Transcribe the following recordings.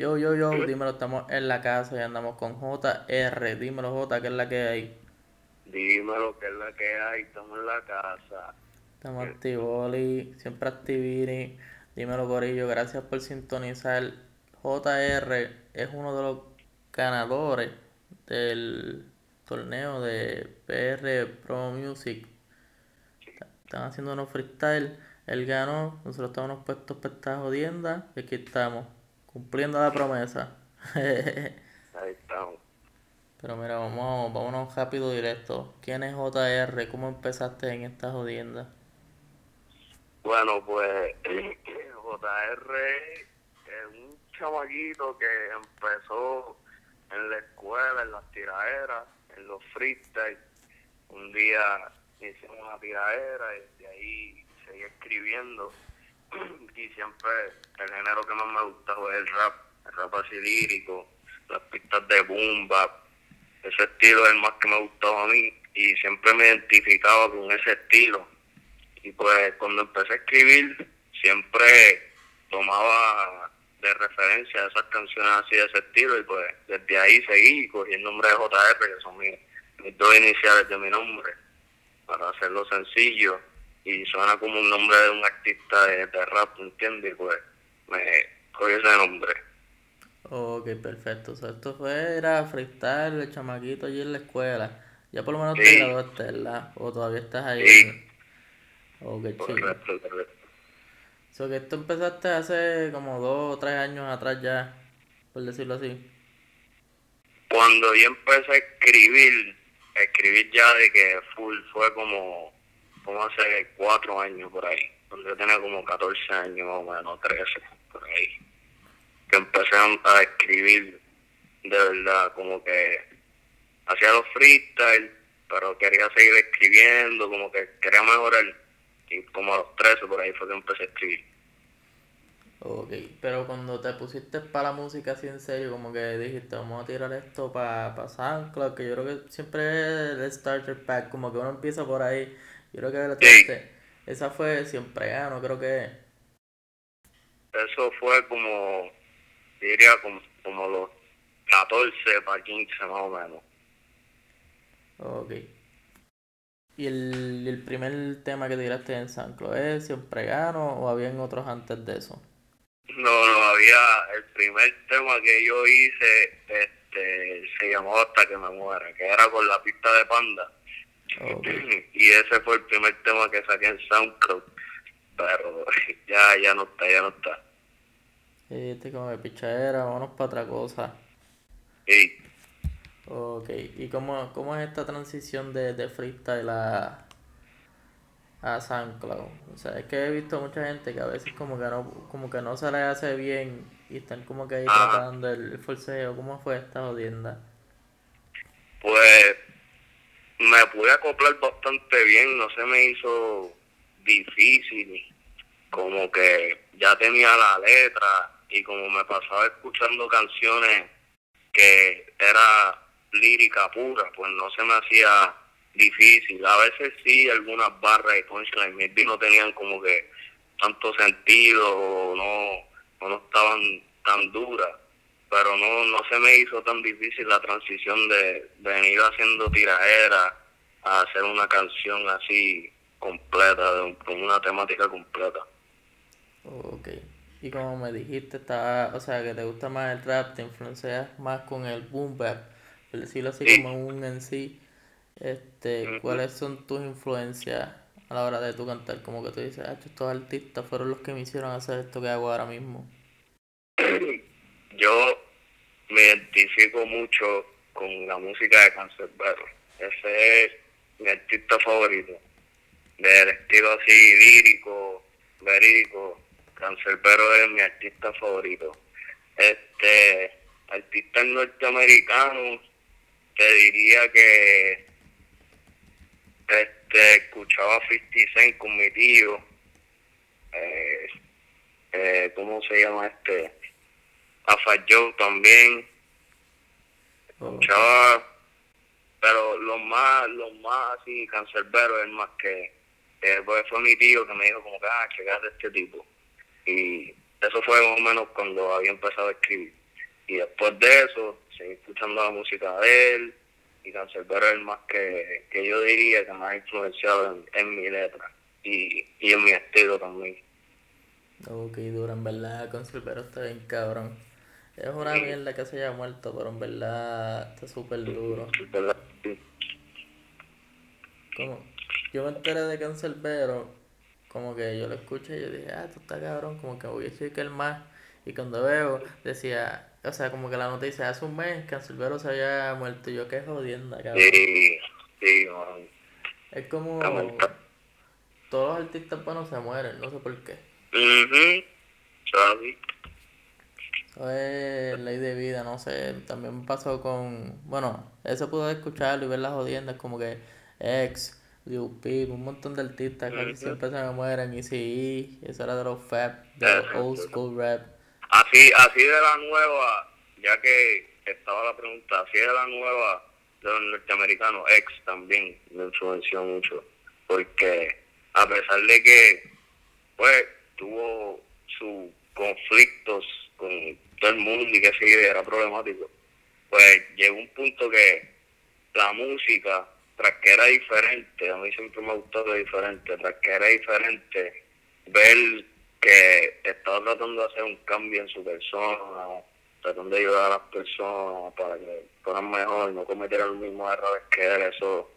Yo, yo, yo, dímelo, estamos en la casa y andamos con JR. Dímelo, J, ¿qué es la que hay? Dímelo, ¿qué es la que hay? Estamos en la casa. Estamos activos, siempre activini. Dímelo, Corillo, gracias por sintonizar. JR es uno de los ganadores del torneo de PR Pro Music. Están haciendo unos freestyle. Él ganó, nosotros estábamos puestos para esta jodienda y aquí estamos, cumpliendo la promesa. Ahí estamos. Pero mira, vamos, vámonos rápido directo. ¿Quién es JR? ¿Cómo empezaste en esta jodienda? Bueno, pues JR es un chamaquito que empezó en la escuela, en las tiraderas, en los freestyle. Un día hicimos una tiradera y de ahí seguí escribiendo. y siempre el género que más me gustaba es el rap, el rap así lírico, las pistas de boom Ese estilo es el más que me gustaba a mí y siempre me identificaba con ese estilo. Y pues cuando empecé a escribir, siempre tomaba de referencia esas canciones así de ese estilo y pues desde ahí seguí cogí el nombre de JR, que son mis, dos iniciales de mi nombre, para hacerlo sencillo y suena como un nombre de un artista de, rap, ¿entiendes? Pues me cogí ese nombre. Ok, perfecto. O sea, esto fue, era freestyle, el chamaquito allí en la escuela. Ya por lo menos te graduaste, ¿verdad? O todavía estás ahí. Sí. Ok, correcto, correcto. So que esto empezaste hace como dos o tres años atrás ya, por decirlo así. Cuando yo empecé a escribir, a escribir ya de que full fue como, como hace cuatro años por ahí, yo tenía como 14 años o menos, 13, por ahí. Que empecé a escribir de verdad, como que hacía los freestyle, pero quería seguir escribiendo, como que quería mejorar. Y como a los 13 por ahí fue que empecé a escribir. Ok, pero cuando te pusiste para la música así en serio, como que dijiste, vamos a tirar esto para pa SoundCloud, que yo creo que siempre es el starter pack, como que uno empieza por ahí. Yo creo que sí. esa fue siempre, ¿eh? no creo que... Eso fue como, diría, como, como los 14 para 15 más o menos. Ok. ¿Y el, el primer tema que tiraste en SoundCloud es siempre gano o habían otros antes de eso? No, no, había el primer tema que yo hice, este, se llamó Hasta que me muera, que era con la pista de panda. Y ese fue el primer tema que saqué en SoundCloud, pero ya, ya no está, ya no está. Sí, este como de pichadera, vámonos para otra cosa. Sí. Ok, ¿y cómo, cómo es esta transición de, de freestyle a, a SoundCloud. O sea, es que he visto mucha gente que a veces como que no, como que no se le hace bien y están como que ahí ah. tratando el, el ¿Cómo fue esta jodienda? Pues me pude acoplar bastante bien, no se me hizo difícil, como que ya tenía la letra y como me pasaba escuchando canciones que era lírica pura, pues no se me hacía difícil. A veces sí, algunas barras de punchline maybe no tenían como que tanto sentido o no, no estaban tan duras. Pero no, no se me hizo tan difícil la transición de, venir haciendo tiraera a hacer una canción así completa, con una temática completa. Ok. Y como me dijiste, está, o sea, que te gusta más el rap, te influencias más con el boom bap, por decirlo así, como un en sí. Este, ¿cuáles son tus influencias a la hora de tu cantar? Como que tú dices, ah, estos artistas fueron los que me hicieron hacer esto que hago ahora mismo. Yo me identifico mucho con la música de Cancerbero. Ese es mi artista favorito. Del estilo así lírico, verídico, Cancerbero es mi artista favorito. Este, artista norteamericano, te diría que este, escuchaba 50 Cent con mi tío. Eh, eh, ¿Cómo se llama este? Afa Joe también. Escuchaba, pero lo más, lo más así, cancerbero es más que, eh, pues fue mi tío que me dijo como que, ah, checate este tipo. Y eso fue más o menos cuando había empezado a escribir. Y después de eso, seguí escuchando la música de él y Cancerbero es el más que, que yo diría que más ha influenciado en, en mi letra y, y en mi estilo también. Ok, duro, en verdad, Cancerbero está bien cabrón. Es una mierda que se haya muerto, pero en verdad está súper duro. Como, yo me enteré de Cancerbero, como que yo lo escuché y yo dije, ah, esto está cabrón, como que voy a checar más. Y cuando veo, decía, o sea, como que la noticia hace un mes Cancerbero se había muerto y yo qué jodienda, cabrón. Sí, sí, man. Es como todos los artistas buenos se mueren, no sé por qué. Ujú. ¿Sabes? Eso es ley de vida, no sé. También me pasó con. Bueno, eso pude escucharlo y ver las jodiendas como que X, Lil Peep, un montón de artistas Ujú. siempre se me mueren. Y sí, eso era de los Fab, de los old school rap. Así, así de la nueva, ya que estaba la pregunta, así de la nueva de los norteamericanos, ex también me influenció mucho, porque a pesar de que, pues, tuvo sus conflictos con todo el mundo y que sí, era problemático, pues llegó un punto que la música, tras que era diferente, a mí siempre me ha gustado diferente, tras que era diferente, ver que estaba tratando de hacer un cambio en su persona, tratando de ayudar a las personas para que fueran mejor, no cometieran los mismos errores que él, eso,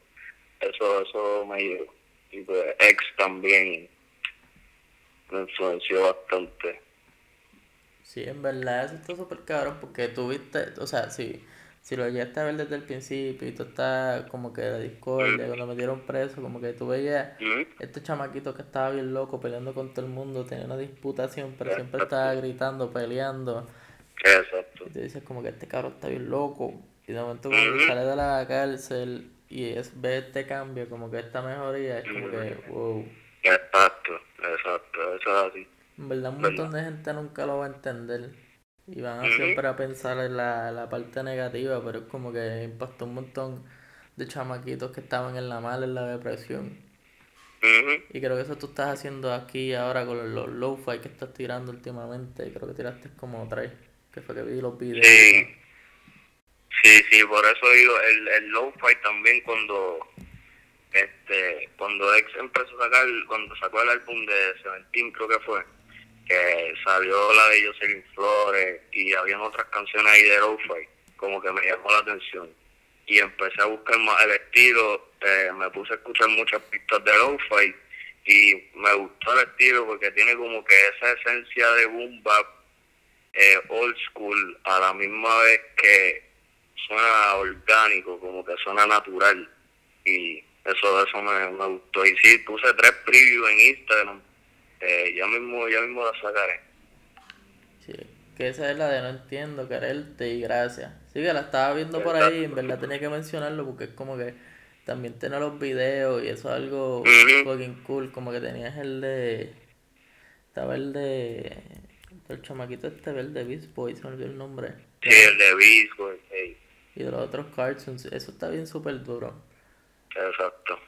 eso, eso me llegó. Y pues ex también me influenció bastante. Sí, en verdad, eso está súper cabrón porque tuviste, o sea, si, si lo llegaste a ver desde el principio y tú estás como que la discordia, cuando metieron preso, como que tú veías este chamaquito que estaba bien loco peleando con todo el mundo, tenía una disputación, pero siempre estaba gritando, peleando. Exacto. Y tú dices como que este cabrón está bien loco. Y de momento cuando sale de la cárcel y es, ve este cambio, como que esta mejoría, es como que, wow. Exacto, exacto, eso es así. En verdad un Verdad. montón de gente nunca lo va a entender. Y van a Ujú. siempre a pensar en la, la parte negativa, pero es como que impactó un montón de chamaquitos que estaban en la mala, en la depresión. Y creo que eso tú estás haciendo aquí ahora con los low-fi que estás tirando últimamente. Creo que tiraste como tres, que fue que vi los videos. Sí, sí, sí, por eso digo, el, el lo-fi también cuando, este, cuando X empezó a sacar, cuando sacó el álbum de Seventeen creo que fue, que salió la de Jocelyn Flores y habían otras canciones ahí de lo-fi, como que me llamó la atención. Y empecé a buscar más el estilo, eh, me puse a escuchar muchas pistas de lo-fi y me gustó el estilo porque tiene como que esa esencia de boom bap eh, old school a la misma vez que suena orgánico, como que suena natural. Y eso eso me, me gustó. Y sí, puse tres previews en Instagram. Eh, ya mismo ya mismo la sacaré. Sí, que esa es la de no entiendo, quererte y gracias. Sí, que la estaba viendo por ahí, en verdad tenía que mencionarlo porque es como que también tiene los videos y eso es algo fucking cool. Como que tenías el de. Estaba el de. El chamaquito este, el de Beast Boy, se me olvidó el nombre. Sí, el de Visco, hey, Y de los otros cartoons, eso está bien súper duro. exacto.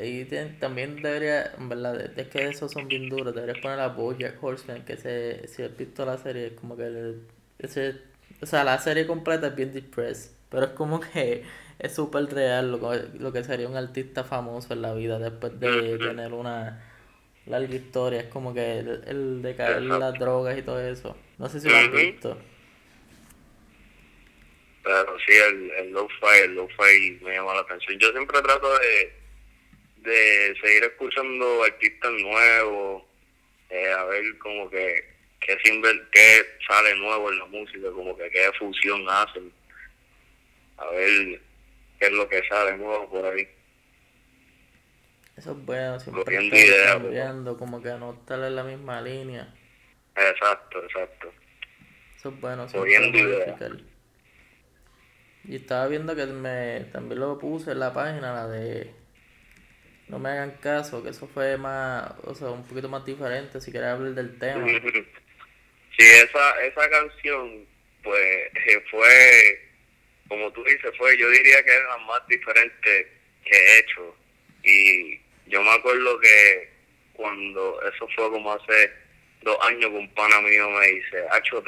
Y también debería, en verdad, es- que esos son bien duros, deberías poner a Bojack Horseman, que se, si has visto la serie, es como que el- ese, o sea, la serie completa es bien depressed, pero es como que es súper real lo, que- lo que sería un artista famoso en la vida después de tener una larga historia, es como que el, el de caer en las drogas y todo eso. No sé si lo has visto. Pero sí, el, el lo-fi, el lo-fi me llama la atención. Yo siempre trato de, de seguir escuchando artistas nuevos, eh, a ver como que sinver- qué sale nuevo en la música, como que qué fusión hacen, a ver qué es lo que sale nuevo por ahí. Eso es bueno, siempre estar ideas, cambiando, como que no estar en la misma línea. Exacto, exacto. Eso es bueno, siempre. Y estaba viendo que me también lo puse en la página, la de No me hagan caso, que eso fue más, o sea, un poquito más diferente, si quieres hablar del tema. Sí, esa, esa canción, pues, eh, fue, como tú dices, fue, yo diría que es la más diferente que he hecho. Y yo me acuerdo que cuando, eso fue como hace dos años que un pana mío me dice, Hacho,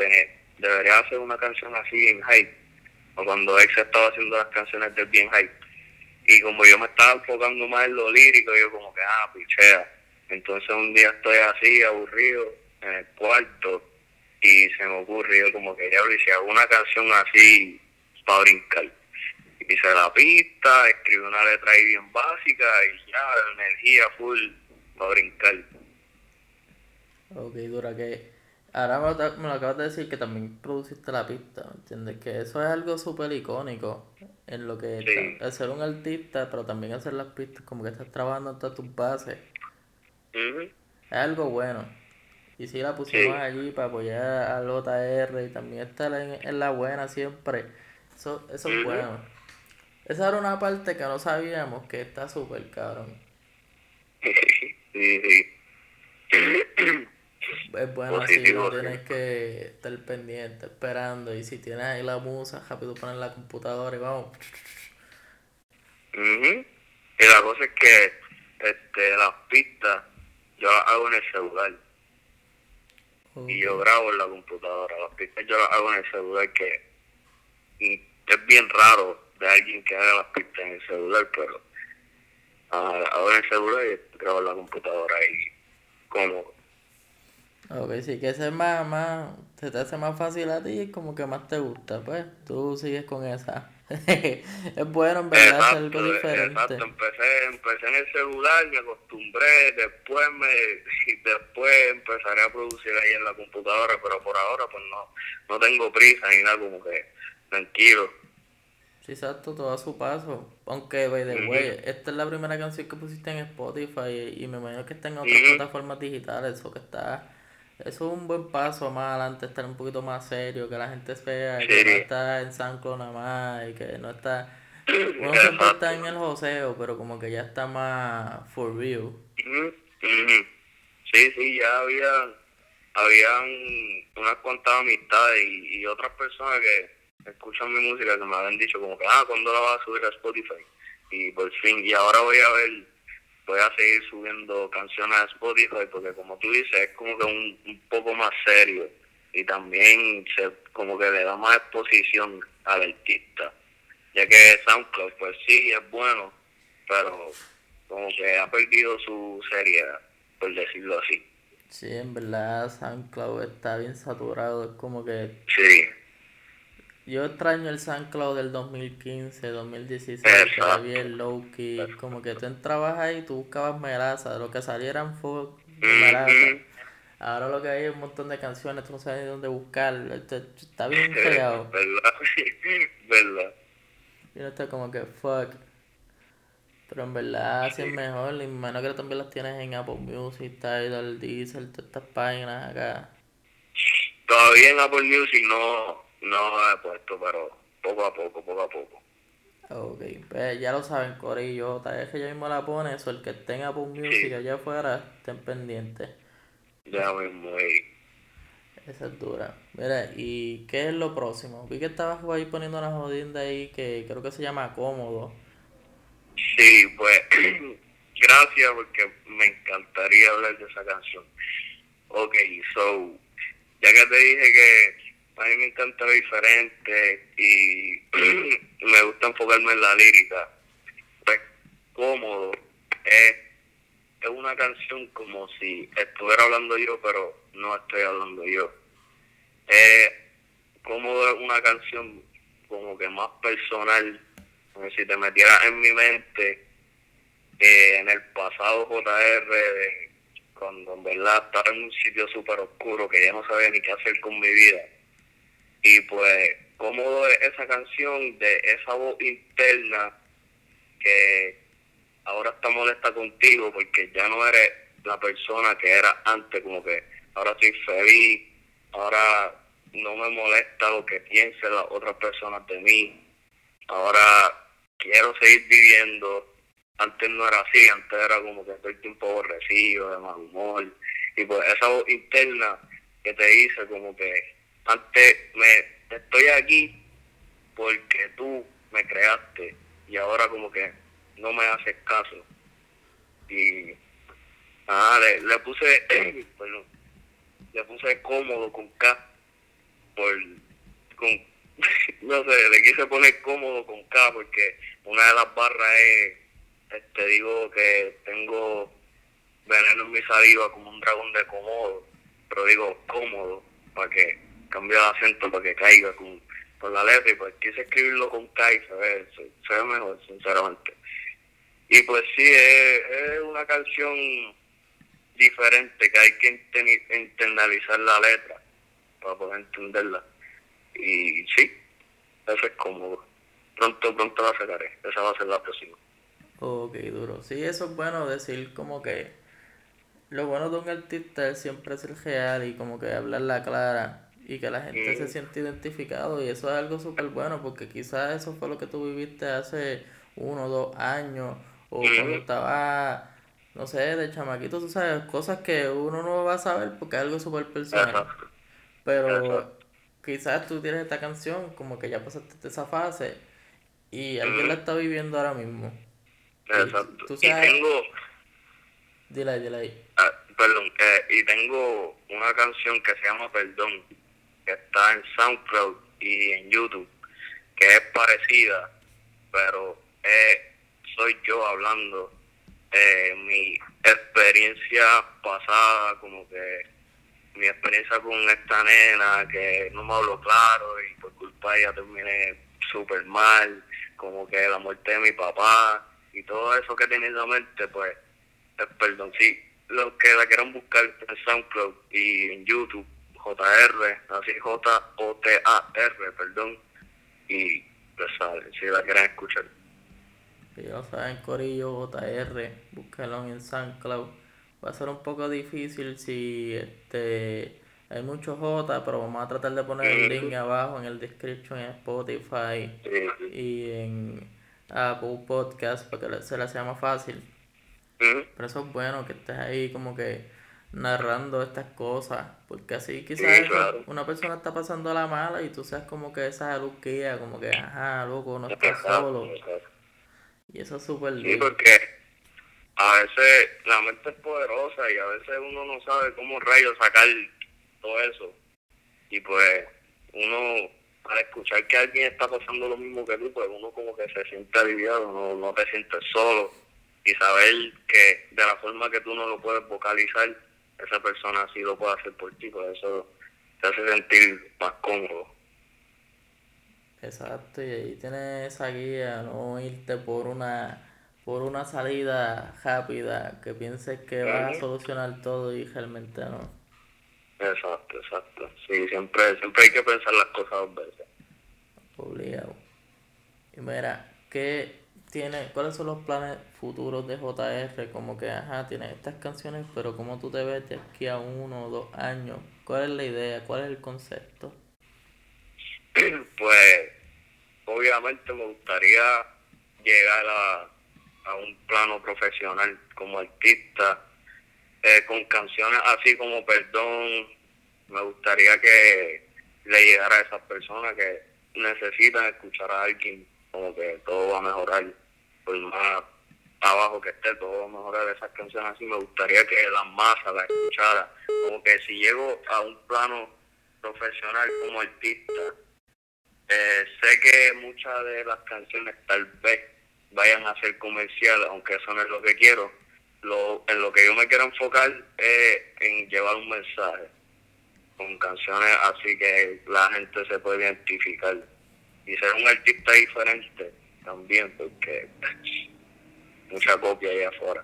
debería hacer una canción así en hype, o cuando Ex estaba haciendo las canciones del bien hype. Y como yo me estaba enfocando más en lo lírico, yo como que, ah, pichea. Entonces un día estoy así, aburrido, en el cuarto, y se me ocurre, yo como que, ya hago una canción así para brincar. Hice la pista, escribí una letra ahí bien básica y ya, energía full para brincar. Ok, dura que Ahora me lo, acabas de decir que también produciste la pista, ¿me entiendes? Que eso es algo súper icónico en lo que es ser un artista, pero también hacer las pistas, como que estás trabajando todas tus bases. Es algo bueno. Y si la pusimos allí para apoyar al JR y también estar en, la buena siempre. Eso, eso es bueno. Esa era una parte que no sabíamos que está súper cabrón. Sí, sí. Es bueno así, no tienes que estar pendiente, esperando. Y si tienes ahí la musa, rápido poner la computadora y vamos. Y la cosa es que este, las pistas yo las hago en el celular. Y yo grabo en la computadora. Las pistas yo las hago en el celular, que es bien raro de alguien que haga las pistas en el celular, pero uh, hago en el celular y grabo en la computadora y cómodo. Ok, sí, que ese es más, más, se te hace más fácil a ti y como que más te gusta, pues, tú sigues con esa. es bueno en verdad hacer algo diferente. Exacto, empecé, empecé en el celular, me acostumbré, después me, después empezaré a producir ahí en la computadora, pero por ahora pues no, no tengo prisa ni nada, como que tranquilo. Sí, exacto, todo a su paso. Aunque, by the way, esta es la primera canción que pusiste en Spotify y me imagino que está en otras plataformas digitales, o que está eso es un buen paso más adelante, estar un poquito más serio, que la gente vea que no está en Sanclo nada más y que no está... Uno siempre está en el joseo, pero como que ya está más for real. Sí, sí, ya había habían unas cuantas amistades y, y otras personas que escuchan mi música que me habían dicho como que, ah, ¿cuándo la vas a subir a Spotify? Y por fin, y ahora voy a ver voy a seguir subiendo canciones a Spotify porque como tú dices es como que un, un poco más serio y también se como que le da más exposición al artista ya que SoundCloud pues sí es bueno pero como que ha perdido su seriedad por decirlo así. Sí en verdad SoundCloud está bien saturado es como que sí yo extraño el SoundCloud del 2015, 2016, que era bien low key. Como que tú entrabas ahí y tú buscabas melaza, lo que salieran fue melaza. Ahora lo que hay es un montón de canciones, tú no sabes ni dónde buscar. Está bien creado. Verdad, verdad. Y uno está como que fuck. Pero en verdad sí es mejor. Y menos que también las tienes en Apple Music, Tidal, Diesel, todas estas páginas acá. Todavía en Apple Music no no he puesto, pero poco a poco, poco a poco. Ok, pues ya lo saben, Corillo. Tal vez que ya mismo la pone eso, el que tenga Apple Music allá afuera, estén pendientes. Ya mismo ahí. Esa es dura. Mira, ¿y qué es lo próximo? Vi que estabas ahí poniendo una jodida ahí que creo que se llama Cómodo. Sí, pues gracias porque me encantaría hablar de esa canción. Ok, so, ya que te dije que a mí me encanta lo diferente y me gusta enfocarme en la lírica. Pues cómodo, es, es una canción como si estuviera hablando yo, pero no estoy hablando yo. Es cómodo es una canción como que más personal, como si te metieras en mi mente eh, en el pasado JR de cuando en verdad estaba en un sitio súper oscuro que ya no sabía ni qué hacer con mi vida y pues, cómodo es esa canción de esa voz interna que ahora está molesta contigo porque ya no eres la persona que era antes, como que ahora estoy feliz, ahora no me molesta lo que piensen las otras personas de mí, ahora quiero seguir viviendo, antes no era así, antes era como que estoy un poco aborrecido, de mal humor, y pues esa voz interna que te dice como que antes me estoy aquí porque tú me creaste y ahora como que no me haces caso. Y le, puse, le puse cómodo con K por, con, no sé, le quise poner cómodo con K porque una de las barras es, este, digo que tengo veneno en mi saliva como un dragón de cómodo, pero digo cómodo para que cambie el acento para que caiga con, con la letra y pues quise escribirlo con K y se ve, mejor, sinceramente. Y pues sí, es, es una canción diferente que hay que internalizar la letra para poder entenderla. Y sí, eso es cómodo. Pronto, pronto la sacaré. Esa va a ser la próxima. Ok, duro. Sí, eso es bueno decir como que lo bueno de un artista es siempre ser real y como que hablar la clara y que la gente se siente identificado y eso es algo súper bueno porque quizás eso fue lo que tú viviste hace uno o dos años o cuando estaba no sé, de chamaquito, tú sabes, cosas que uno no va a saber porque es algo súper personal. Pero quizás tú tienes esta canción, como que ya pasaste esa fase y alguien la está viviendo ahora mismo. Exacto. Y, tú sabes... tengo... Dile ahí, dile ahí. Ah, perdón, eh, y tengo una canción que se llama Perdón, que está en SoundCloud y en YouTube, que es parecida, pero soy yo hablando eh, mi experiencia pasada, como que mi experiencia con esta nena que no me habló claro y por culpa de ella terminé súper mal, como que la muerte de mi papá y todo eso que tenía en la mente, pues, eh, perdón, sí, los que la quieran buscar en SoundCloud y en YouTube, JR, así J-O-T-A-R, perdón, y pues sale, si la quieren escuchar. Ya saben, Corillo JR, búsquenlo en SoundCloud va a ser un poco difícil si este hay muchos J, pero vamos a tratar de poner el link abajo en el description en Spotify y en Apple Podcast para que se la sea más fácil. Pero eso es bueno que estés ahí como que narrando estas cosas, porque así quizás una persona está pasando la mala y tú seas como que esa luz guía, como que, ajá, loco, no estás solo. Y eso es súper lindo. porque a veces la mente es poderosa y a veces uno no sabe cómo rayos sacar todo eso. Y pues uno, al escuchar que alguien está pasando lo mismo que tú, pues uno como que se siente aliviado, no, no te sientes solo. Y saber que de la forma que tú no lo puedes vocalizar, esa persona sí lo puede hacer por ti, pues eso te hace sentir más cómodo. Exacto, y ahí tienes esa guía, no irte por una por una salida rápida que pienses que vas a solucionar todo y realmente no. Exacto, exacto. Sí, siempre, siempre hay que pensar las cosas dos veces. Obligado. Y mira, ¿qué tiene, ¿cuáles son los planes futuros de JR? Como que, ajá, tienes estas canciones, pero ¿cómo tú te ves de aquí a uno o dos años? ¿Cuál es la idea? ¿Cuál es el concepto? Pues, obviamente me gustaría llegar a a un plano profesional como artista, eh, con canciones así como Perdón, me gustaría que le llegara a esas personas que necesitan escuchar a alguien, como que todo va a mejorar, por más abajo que esté, todo a mejorar. Esas canciones así, me gustaría que la masa la escuchara, como que si llego a un plano profesional como artista, eh, sé que muchas de las canciones tal vez vayan a ser comercial, aunque eso no es lo que quiero. Lo, en lo que yo me quiero enfocar es en llevar un mensaje con canciones así que la gente se puede identificar y ser un artista diferente también porque mucha copia ahí afuera.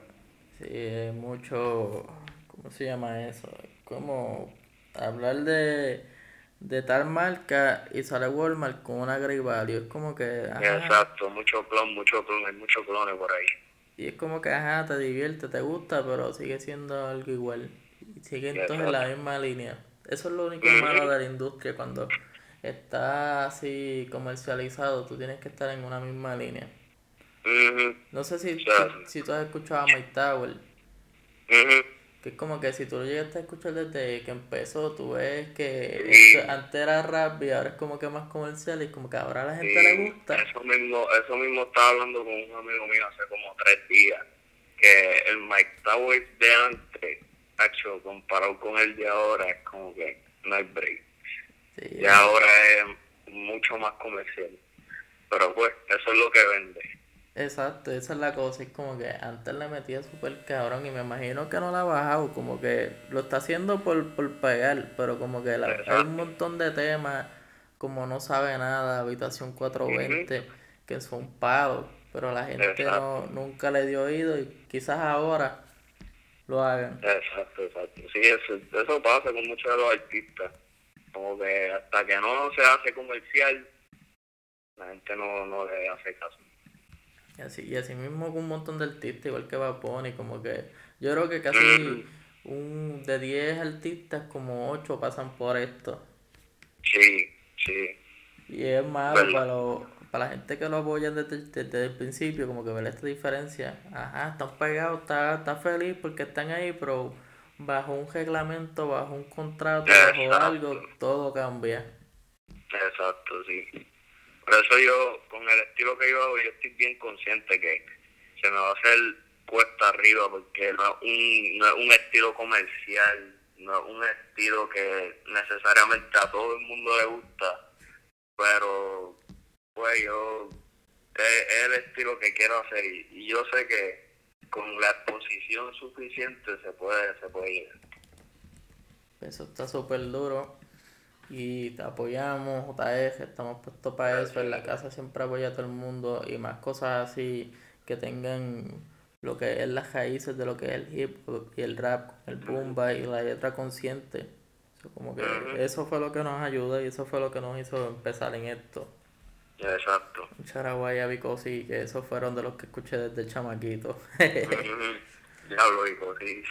Sí, mucho, ¿cómo se llama eso? Como hablar de de tal marca y sale Walmart con una Grey Value. Es como que. Exacto, mucho clon, mucho clon, hay muchos clones por ahí. Y es como que, ajá, te divierte, te gusta, pero sigue siendo algo igual. Sigue entonces en la misma línea. Eso es lo único malo de la industria cuando está así comercializado, tú tienes que estar en una misma línea. No sé si, si, tú has escuchado a Mike Tower. Que es como que si tú lo llegaste a escuchar desde que empezó, tú ves que antes era rap y ahora es como que más comercial y como que ahora a la gente le gusta. Eso mismo, eso mismo estaba hablando con un amigo mío hace como tres días, que el Mike Tower de antes, hecho, comparado con el de ahora, es como que no hay break. Y ahora es mucho más comercial. Pero pues, eso es lo que vende. Exacto, esa es la cosa, es como que antes le metía súper cabrón y me imagino que no la ha bajado, como que lo está haciendo por, por pegar, pero como que la, hay un montón de temas, como no sabe nada, Habitación 420, que son pagos, pero la gente no, nunca le dio oído y quizás ahora lo hagan. Exacto, exacto. Sí, eso, eso pasa con muchos de los artistas, como que hasta que no se hace comercial, la gente no, no le hace caso. Y así, y así mismo con un montón de artistas, igual que Vaponi, como que yo creo que casi un de 10 artistas, como 8 pasan por esto. Sí, sí. Y es malo para, para la gente que lo apoya desde, desde, el principio, como que ver esta diferencia. Ajá, están pegados, está, está feliz porque están ahí, pero bajo un reglamento, bajo un contrato, bajo algo, todo cambia. Exacto, sí. Por eso yo, con el estilo que yo hago, yo estoy bien consciente que se me va a hacer cuesta arriba porque no es un, no es un estilo comercial, no es un estilo que necesariamente a todo el mundo le gusta, pero pues yo es, el estilo que quiero hacer y, yo sé que con la exposición suficiente se puede, se puede llegar. Eso está súper duro y te apoyamos, JF, estamos puestos para eso, en la casa siempre apoya a todo el mundo y más cosas así que tengan lo que es las raíces de lo que es el hip hop y el rap, el boom y la letra consciente. como que eso fue lo que nos ayudó y eso fue lo que nos hizo empezar en esto. Exacto. Charaguaya, Vicosi, que esos fueron de los que escuché desde chamaquito. Diablo, Vicosi.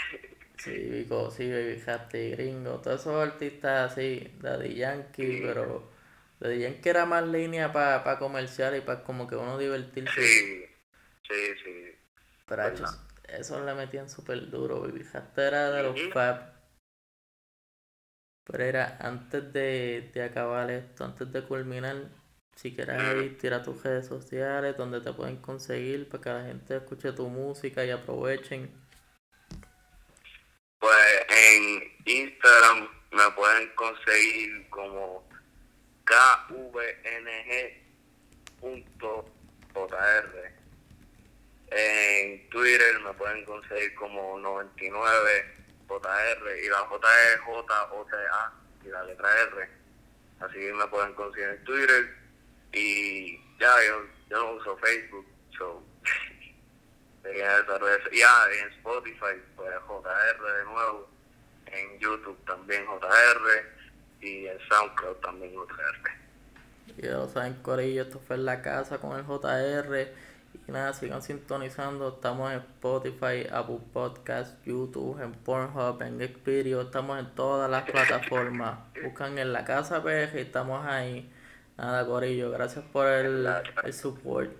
Sí, Vico, sí, Baby Hattie, Gringo, todos esos artistas así, Daddy Yankee, pero Daddy Yankee era más línea para pa comercial y para como que uno divertirse. Sí, sí, sí. Pero eso, eso le metían súper duro, Baby Hattie era de los Fab. Pero era antes de, de acabar esto, antes de culminar, si quieres ir, tira tus redes sociales donde te pueden conseguir para que la gente escuche tu música y aprovechen. Pues en Instagram me pueden conseguir como kvng.jr. En Twitter me pueden conseguir como 99jr y la J es J O T A y la letra R. Así me pueden conseguir en Twitter y ya yo, yo no uso Facebook, so ya en Spotify, pues JR de nuevo, en YouTube también JR y en SoundCloud también JR. Ya lo saben, Corillo, esto fue en la casa con el JR. Y nada, sigan sintonizando. Estamos en Spotify, Apple Podcast, YouTube, en Pornhub, en Xvideo. Estamos en todas las plataformas. Buscan en la casa PG y estamos ahí. Nada, Corillo, gracias por el, el support.